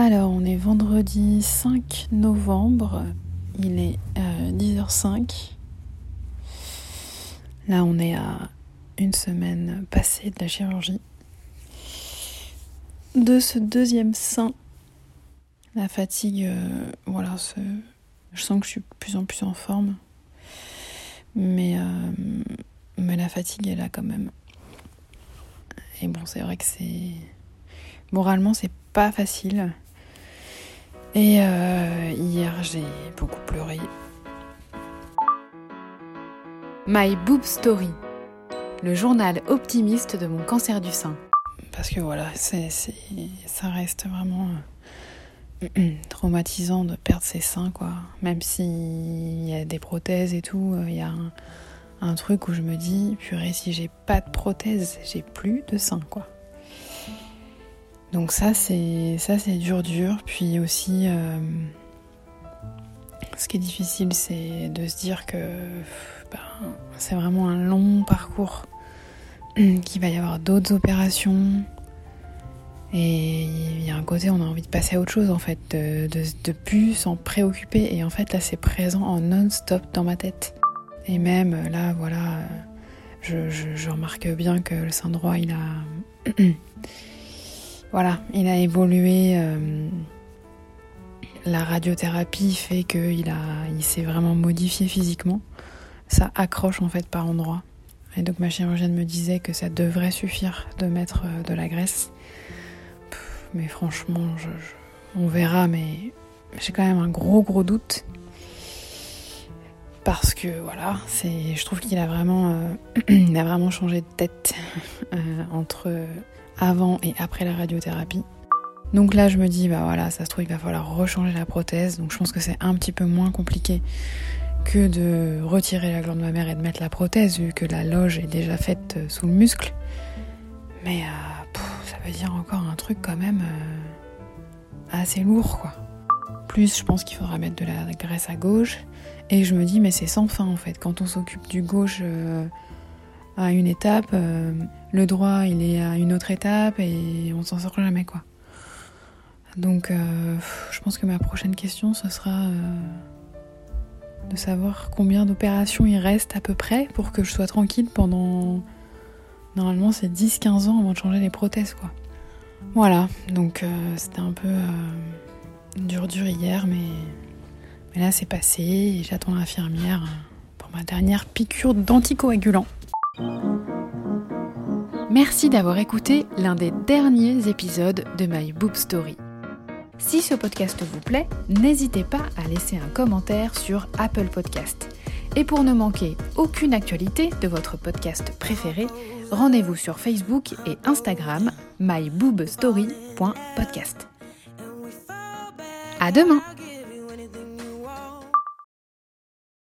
Alors, on est vendredi 5 novembre, il est 10h05. Euh, Là, on est à une semaine passée de la chirurgie. De ce deuxième sein, la fatigue, euh, voilà, je sens que je suis de plus en plus en forme. Mais, euh, mais la fatigue est là quand même. Et bon, c'est vrai que c'est. Moralement, c'est pas facile. Et euh, hier, j'ai beaucoup pleuré. My Boob Story, le journal optimiste de mon cancer du sein. Parce que voilà, ça reste vraiment euh, traumatisant de perdre ses seins, quoi. Même s'il y a des prothèses et tout, euh, il y a un, un, truc où je me dis, purée, si j'ai pas de prothèse, j'ai plus de seins, quoi. Donc ça c'est ça c'est dur dur. Puis aussi euh, ce qui est difficile c'est de se dire que ben, c'est vraiment un long parcours, qu'il va y avoir d'autres opérations. Et il y a un côté, on a envie de passer à autre chose en fait, de, de, plus s'en préoccuper. Et en fait, là, c'est présent en non-stop dans ma tête. Et même là, voilà, je, je remarque bien que le sein droit, il a. Voilà, il a évolué. Euh, la radiothérapie fait qu'il il s'est vraiment modifié physiquement. Ça accroche en fait par endroits. Et donc ma chirurgienne me disait que ça devrait suffire de mettre euh, de la graisse. mais franchement, on verra, mais j'ai quand même un gros gros doute. Parce que voilà, je trouve qu'il a vraiment, euh, il a vraiment changé de tête entre avant et après la radiothérapie. Donc là, je me dis, bah voilà, ça se trouve, il va falloir rechanger la prothèse. Donc je pense que c'est un petit peu moins compliqué que de retirer la glande mammaire et de mettre la prothèse, vu que la loge est déjà faite euh, sous le muscle. Mais euh, ça veut dire encore un truc quand même euh, assez lourd, quoi. Plus, je pense qu'il faudra mettre de la graisse à gauche. Et je me dis, mais c'est sans fin en fait. Quand on s'occupe du gauche à une étape, le droit il est à une autre étape et on s'en sort jamais quoi. Donc euh, je pense que ma prochaine question ce sera euh, de savoir combien d'opérations il reste à peu près pour que je sois tranquille pendant normalement c'est 10-15 ans avant de changer les prothèses quoi. Voilà, donc c'était un peu dur dur hier mais, mais là c'est passé et j'attends l'infirmière pour ma dernière piqûre d'anticoagulant. Merci d'avoir écouté l'un des derniers épisodes de My Boob Story. Si ce podcast vous plaît, n'hésitez pas à laisser un commentaire sur Apple Podcast. Et pour ne manquer aucune actualité de votre podcast préféré, rendez-vous sur Facebook et Instagram myboobstory.podcast. À demain!